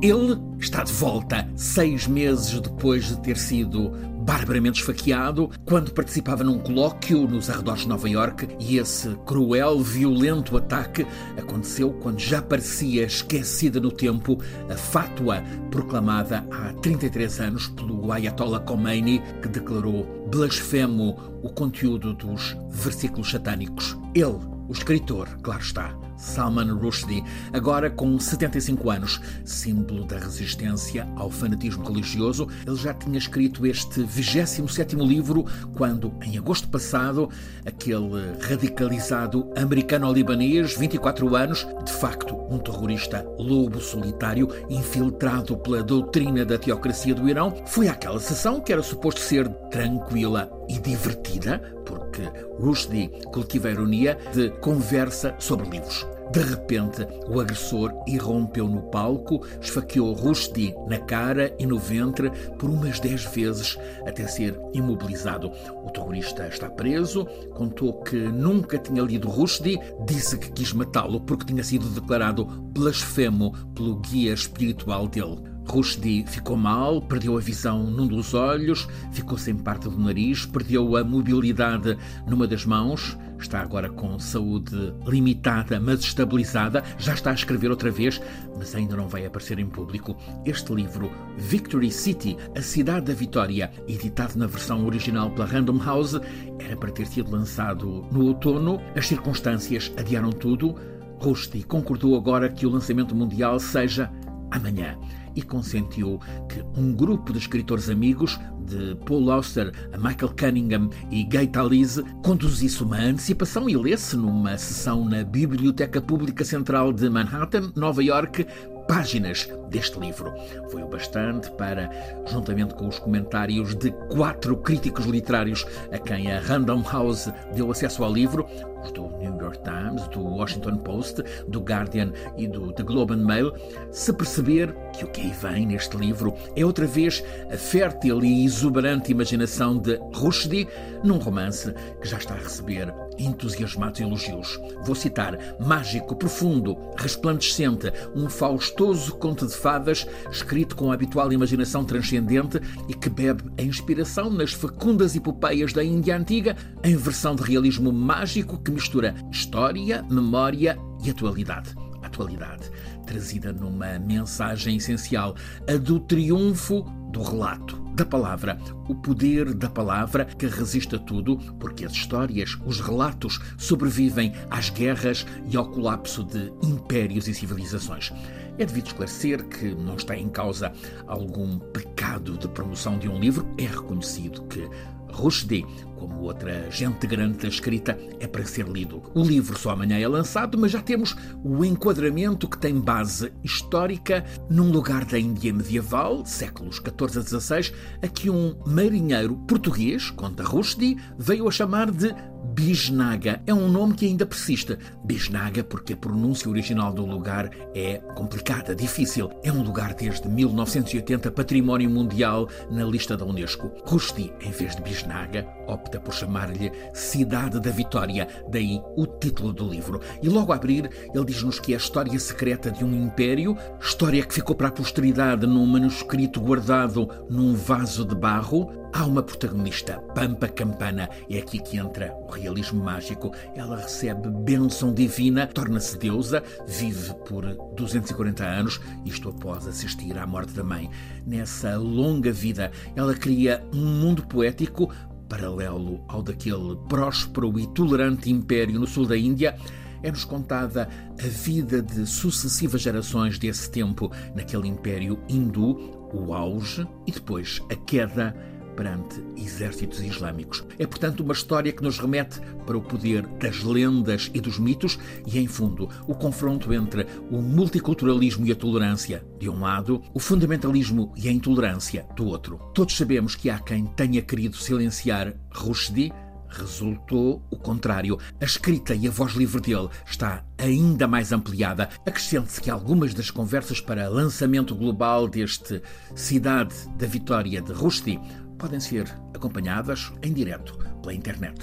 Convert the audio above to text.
Ele está de volta seis meses depois de ter sido barbaramente esfaqueado quando participava num colóquio nos arredores de Nova York e esse cruel, violento ataque aconteceu quando já parecia esquecida no tempo a fátua proclamada há 33 anos pelo Ayatollah Khomeini que declarou blasfemo o conteúdo dos versículos satânicos. Ele, o escritor, claro está, Salman Rushdie, agora com 75 anos, símbolo da resistência ao fanatismo religioso, ele já tinha escrito este 27 livro quando, em agosto passado, aquele radicalizado americano-libanês, 24 anos, de facto um terrorista lobo solitário, infiltrado pela doutrina da teocracia do Irão, foi àquela sessão que era suposto ser tranquila e divertida, porque Rushdie cultiva a ironia de conversa sobre livros. De repente, o agressor irrompeu no palco, esfaqueou Rushdie na cara e no ventre por umas dez vezes até ser imobilizado. O terrorista está preso, contou que nunca tinha lido Rushdie, disse que quis matá-lo porque tinha sido declarado blasfemo pelo guia espiritual dele. Rushdie ficou mal, perdeu a visão num dos olhos, ficou sem parte do nariz, perdeu a mobilidade numa das mãos, está agora com saúde limitada, mas estabilizada, já está a escrever outra vez, mas ainda não vai aparecer em público. Este livro, Victory City, A Cidade da Vitória, editado na versão original pela Random House, era para ter sido lançado no outono. As circunstâncias adiaram tudo. Rushdie concordou agora que o lançamento mundial seja amanhã. E consentiu que um grupo de escritores amigos, de Paul Auster Michael Cunningham e Gay Talese, conduzisse uma antecipação e lesse numa sessão na Biblioteca Pública Central de Manhattan, Nova York, páginas deste livro. Foi o bastante para, juntamente com os comentários de quatro críticos literários a quem a Random House deu acesso ao livro, os do New York Times, do Washington Post, do Guardian e do The Globe and Mail, se perceber que o que aí vem neste livro é outra vez a fértil e exuberante imaginação de Rushdie num romance que já está a receber entusiasmados elogios. Vou citar mágico, profundo, resplandecente, um faustoso conto de fadas escrito com a habitual imaginação transcendente e que bebe a inspiração nas fecundas epopeias da Índia Antiga em versão de realismo mágico que mistura história, memória e atualidade. Atualidade trazida numa mensagem essencial, a do triunfo do relato, da palavra, o poder da palavra que resiste a tudo, porque as histórias, os relatos sobrevivem às guerras e ao colapso de impérios e civilizações. É devido esclarecer que não está em causa algum pecado de promoção de um livro, é reconhecido que Rushdie, como outra gente grande da escrita, é para ser lido. O livro só amanhã é lançado, mas já temos o enquadramento que tem base histórica num lugar da Índia medieval, séculos XIV a XVI, a que um marinheiro português, conta Rushdie, veio a chamar de Bisnaga. É um nome que ainda persiste. Bisnaga porque a pronúncia original do lugar é complicada, difícil. É um lugar desde 1980 património mundial na lista da Unesco. Rushdie, em vez de Bisnaga, opta por chamar-lhe Cidade da Vitória, daí o título do livro. E logo a abrir, ele diz-nos que é a história secreta de um império, história que ficou para a posteridade num manuscrito guardado num vaso de barro, Há uma protagonista, Pampa Campana. É aqui que entra o realismo mágico. Ela recebe bênção divina, torna-se deusa, vive por 240 anos, isto após assistir à morte da mãe. Nessa longa vida, ela cria um mundo poético paralelo ao daquele próspero e tolerante império no sul da Índia é-nos contada a vida de sucessivas gerações desse tempo naquele império hindu, o auge e depois a queda perante exércitos islâmicos. É, portanto, uma história que nos remete para o poder das lendas e dos mitos e, em fundo, o confronto entre o multiculturalismo e a tolerância, de um lado, o fundamentalismo e a intolerância, do outro. Todos sabemos que há quem tenha querido silenciar Rushdie, resultou o contrário. A escrita e a voz livre dele está ainda mais ampliada. Acrescente-se que algumas das conversas para lançamento global deste Cidade da Vitória de Rushdie podem ser acompanhadas em direto pela internet.